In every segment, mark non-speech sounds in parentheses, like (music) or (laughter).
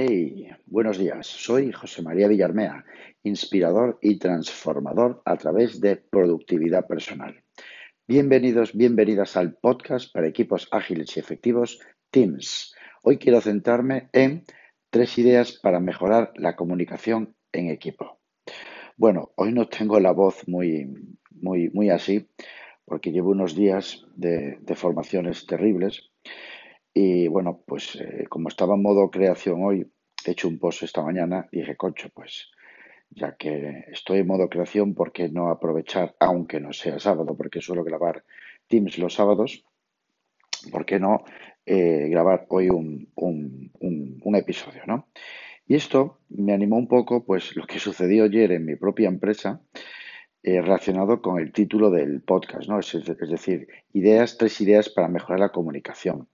Hey, buenos días. Soy José María Villarmea, inspirador y transformador a través de productividad personal. Bienvenidos, bienvenidas al podcast para equipos ágiles y efectivos Teams. Hoy quiero centrarme en tres ideas para mejorar la comunicación en equipo. Bueno, hoy no tengo la voz muy, muy, muy así porque llevo unos días de, de formaciones terribles y bueno, pues eh, como estaba en modo creación hoy, he hecho un post esta mañana, dije, concho, pues ya que estoy en modo creación, ¿por qué no aprovechar, aunque no sea sábado, porque suelo grabar Teams los sábados, ¿por qué no eh, grabar hoy un, un, episodio, ¿no? Y esto me animó un poco, pues lo que sucedió ayer en mi propia empresa, eh, relacionado con el título del podcast, ¿no? Es, es, decir, ideas, tres ideas para mejorar la comunicación.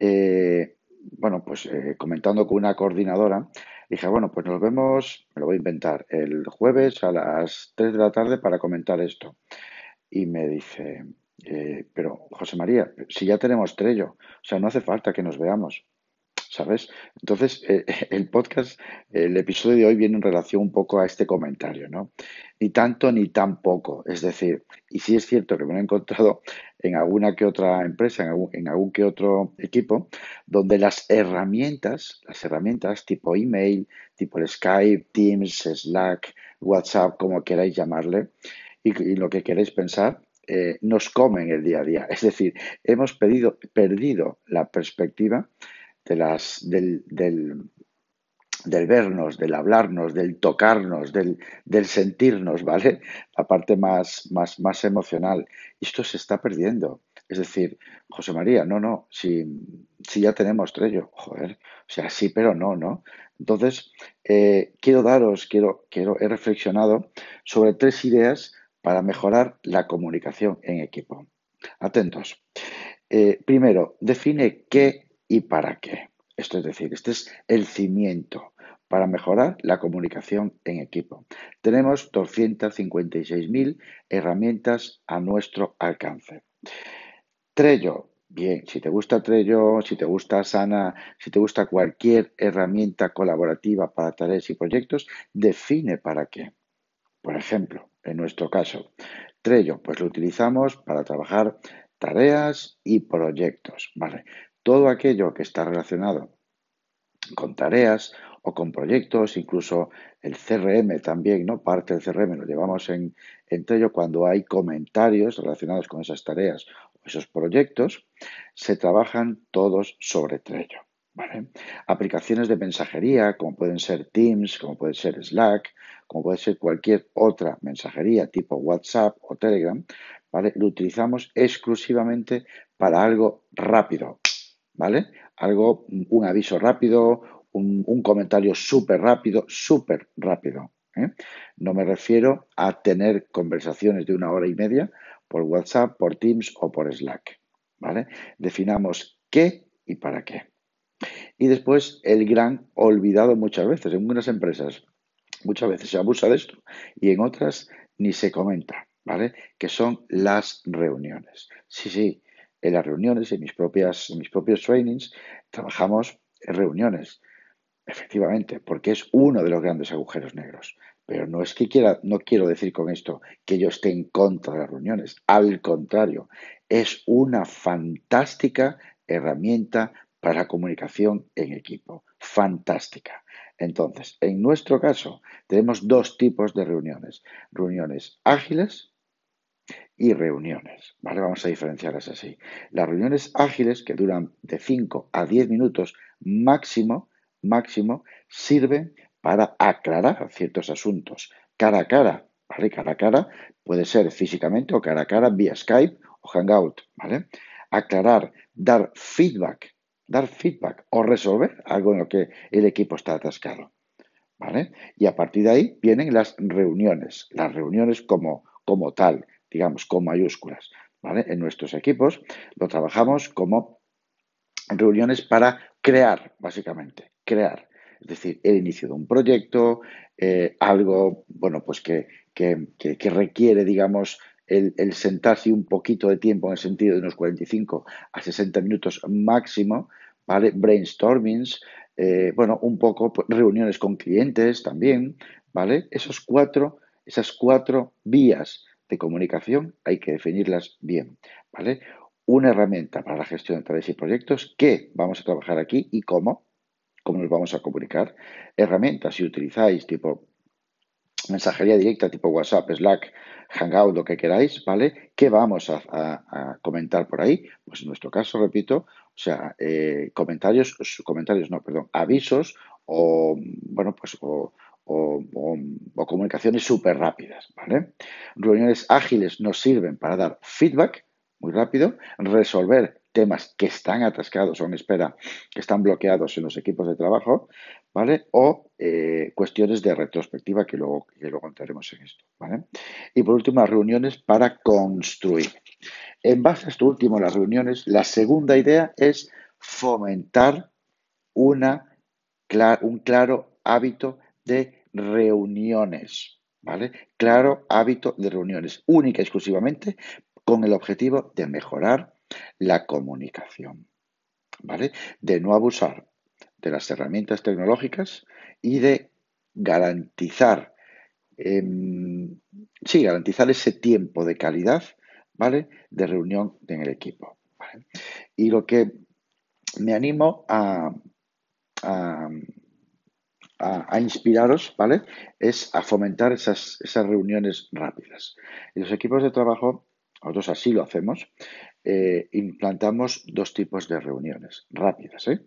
Eh, bueno, pues eh, comentando con una coordinadora, dije, bueno, pues nos vemos, me lo voy a inventar, el jueves a las 3 de la tarde para comentar esto. Y me dice, eh, pero José María, si ya tenemos Trello, o sea, no hace falta que nos veamos. ¿Sabes? Entonces, eh, (laughs) el podcast, el episodio de hoy viene en relación un poco a este comentario, ¿no? Ni tanto ni tan poco. Es decir, y sí es cierto que me lo he encontrado en alguna que otra empresa, en algún, que otro equipo, donde las herramientas, las herramientas tipo email, tipo Skype, Teams, Slack, WhatsApp, como queráis llamarle, y, lo que queréis pensar, eh, nos comen el día a día. Es decir, hemos pedido, perdido la perspectiva de las, del, del, del, vernos, del hablarnos, del tocarnos, del, del, sentirnos, ¿vale? La parte más, más, más emocional. esto se está perdiendo. Es decir, José María, no, no, si, si ya tenemos Trello, joder, o sea, sí, pero no, ¿no? Entonces, eh, quiero daros, quiero, quiero, he reflexionado sobre tres ideas para mejorar la comunicación en equipo. Atentos. Eh, primero, define qué y para qué. Esto es decir, este es el cimiento para mejorar la comunicación en equipo. Tenemos 256.000 herramientas a nuestro alcance. Trello, bien, si te gusta Trello, si te gusta Sana, si te gusta cualquier herramienta colaborativa para tareas y proyectos, define para qué. Por ejemplo, en nuestro caso, Trello, pues lo utilizamos para trabajar tareas y proyectos, ¿vale? Todo aquello que está relacionado con tareas o con proyectos, incluso el CRM también, ¿no? Parte del CRM lo llevamos en, entre ello cuando hay comentarios relacionados con esas tareas o esos proyectos, se trabajan todos sobre Trello. Aplicaciones de mensajería, como pueden ser Teams, como puede ser Slack, como puede ser cualquier otra mensajería tipo WhatsApp o Telegram. Lo utilizamos exclusivamente para algo rápido, ¿vale? Algo, un aviso rápido, un, comentario súper rápido, súper rápido. ¿eh? No me refiero a tener conversaciones de una hora y media por WhatsApp, por Teams o por Slack, ¿vale? Definamos qué y para qué. Y después el gran olvidado muchas veces, en algunas empresas muchas veces se abusa de esto y en otras ni se comenta, ¿vale? Que son las reuniones. Sí, sí, en las reuniones, en mis, propias, mis propios trainings, trabajamos en reuniones, efectivamente, porque es uno de los grandes agujeros negros. Pero no es que quiera, no quiero decir con esto que yo esté en contra de las reuniones. Al contrario, es una fantástica herramienta para la comunicación en equipo. Fantástica. Entonces, en nuestro caso, tenemos dos tipos de reuniones. Reuniones ágiles y reuniones. ¿vale? Vamos a diferenciarlas así. Las reuniones ágiles, que duran de 5 a 10 minutos máximo, máximo, sirven para aclarar ciertos asuntos cara a cara. ¿vale? Cara a cara puede ser físicamente o cara a cara vía Skype o Hangout. ¿vale? Aclarar, dar feedback, dar feedback o resolver algo en lo que el equipo está atascado. ¿Vale? Y a partir de ahí vienen las reuniones, las reuniones como, como tal, digamos, con mayúsculas. ¿vale? En nuestros equipos lo trabajamos como reuniones para crear, básicamente, crear. Es decir, el inicio de un proyecto, eh, algo, bueno, pues que, que, requiere, digamos, el, sentarse un poquito de tiempo en el sentido de unos 45 a 60 minutos máximo, ¿vale? Brainstormings, eh, bueno, un poco pues, reuniones con clientes también, ¿vale? Esos cuatro, esas cuatro vías de comunicación hay que definirlas bien, ¿vale? Una herramienta para la gestión de tareas y proyectos que vamos a trabajar aquí y cómo, cómo nos vamos a comunicar. Herramientas si utilizáis tipo mensajería directa tipo WhatsApp, Slack, Hangout, lo que queráis, ¿vale? ¿Qué vamos a, comentar por ahí? Pues en nuestro caso, repito, o sea, eh, comentarios, comentarios, no, perdón, avisos o, bueno, pues, o, comunicaciones súper rápidas. Reuniones ágiles nos sirven para dar feedback muy rápido, resolver temas que están atascados o en espera, que están bloqueados en los equipos de trabajo, ¿vale? O eh, cuestiones de retrospectiva que luego, que luego entraremos en esto, ¿vale? Y por último, las reuniones para construir. En base a esto último, las reuniones, la segunda idea es fomentar una, un claro hábito de reuniones, ¿vale? Claro hábito de reuniones, única y exclusivamente con el objetivo de mejorar la comunicación, ¿vale? De no abusar de las herramientas tecnológicas y de garantizar, em, sí, garantizar ese tiempo de calidad, ¿vale? De reunión en el equipo. Y lo que me animo a, a, inspiraros, ¿vale? Es a fomentar esas, esas reuniones rápidas. Y los equipos de trabajo, nosotros así lo hacemos, eh, implantamos dos tipos de reuniones rápidas. ¿eh?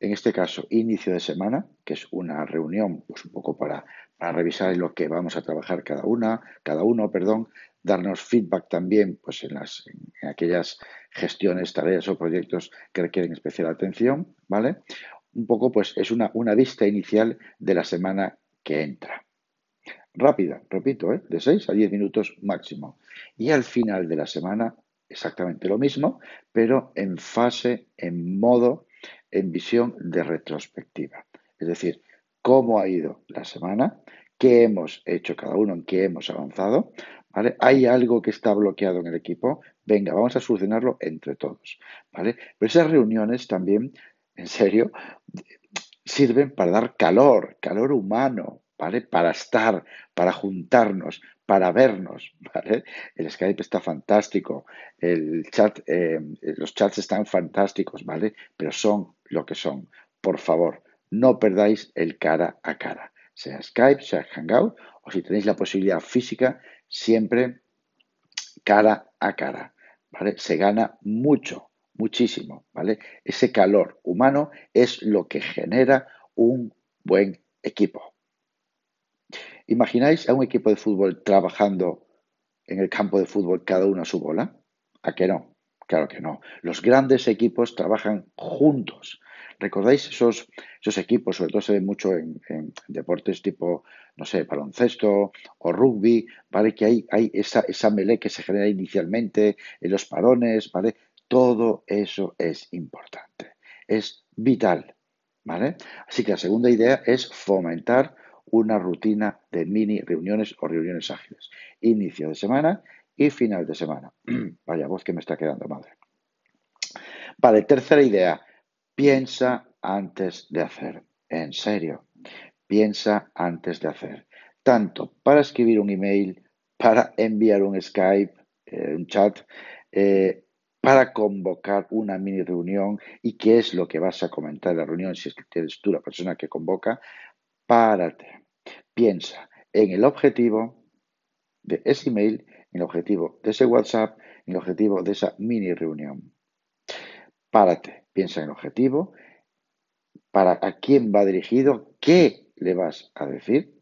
En este caso, inicio de semana, que es una reunión pues, un poco para, revisar lo que vamos a trabajar cada una, cada uno, perdón, darnos feedback también pues, en, las, en aquellas gestiones, tareas o proyectos que requieren especial atención, ¿vale? Un poco, pues, es una, una vista inicial de la semana que entra. Rápida, repito, ¿eh? de 6 a 10 minutos máximo. Y al final de la semana exactamente lo mismo, pero en fase, en modo, en visión de retrospectiva. Es decir, cómo ha ido la semana, qué hemos hecho cada uno, en qué hemos avanzado. ¿vale? Hay algo que está bloqueado en el equipo, venga, vamos a solucionarlo entre todos. ¿vale? Pero esas reuniones también, en serio, sirven para dar calor, calor humano, ¿vale? Para estar, para juntarnos, para vernos, (laughs) ¿vale? El Skype está fantástico, el chat, eh, los chats están fantásticos, ¿vale? Pero son lo que son. Por favor, no perdáis el cara a cara, sea Skype, sea Hangout, o si tenéis la posibilidad física, siempre cara a cara, ¿vale? Se gana mucho, muchísimo, ¿vale? Ese calor humano es lo que genera un buen equipo. ¿Imagináis a un equipo de fútbol trabajando en el campo de fútbol cada uno a su bola? ¿A qué no? Claro que no. Los grandes equipos trabajan juntos. ¿Recordáis esos, esos equipos? Sobre todo se ve mucho en, deportes tipo, no sé, baloncesto o rugby, ¿vale? Que hay, hay esa, esa melee que se genera inicialmente en los parones, ¿vale? Todo eso es importante. Es vital, ¿vale? Así que la segunda idea es fomentar una rutina de mini reuniones o reuniones ágiles. Inicio de semana y final de semana. (clears throat) Vaya voz que me está quedando madre. Vale, tercera idea. Piensa antes de hacer. En serio. Piensa antes de hacer. Tanto para escribir un email, para enviar un Skype, eh, un chat, eh, para convocar una mini reunión y qué es lo que vas a comentar en la reunión si es que eres tú la persona que convoca, párate, piensa en el objetivo de ese email, en el objetivo de ese WhatsApp, en el objetivo de esa mini reunión. Párate, piensa en el objetivo, para a quién va dirigido, qué le vas a decir,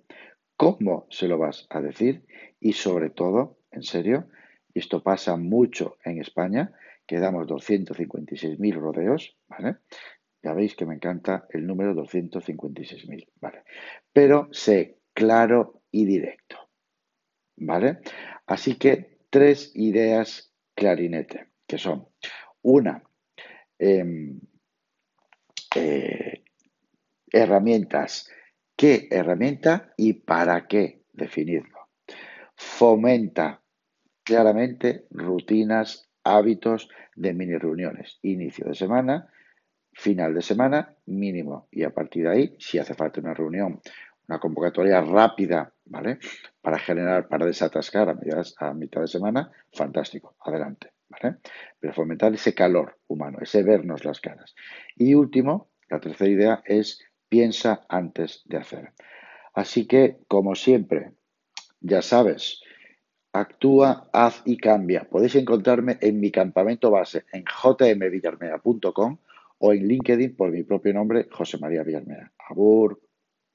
cómo se lo vas a decir y sobre todo, en serio, esto pasa mucho en España, que damos 256.000 rodeos, ¿vale? Ya veis que me encanta el número 256.000, ¿vale? Pero sé claro y directo, ¿vale? Así que tres ideas clarinete, que son una, em, eh, herramientas, qué herramienta y para qué definirlo. Fomenta claramente rutinas, hábitos de mini reuniones, inicio de semana, final de semana mínimo y a partir de ahí, si hace falta una reunión, una convocatoria rápida, ¿vale? Para generar, para desatascar a, a mitad de semana, fantástico, adelante, ¿vale? Pero fomentar ese calor humano, ese vernos las caras. Y último, la tercera idea es piensa antes de hacer. Así que, como siempre, ya sabes, actúa, haz y cambia. Podéis encontrarme en mi campamento base en jmvillarmea.com o en LinkedIn por mi propio nombre, José María Villarmea. Abur.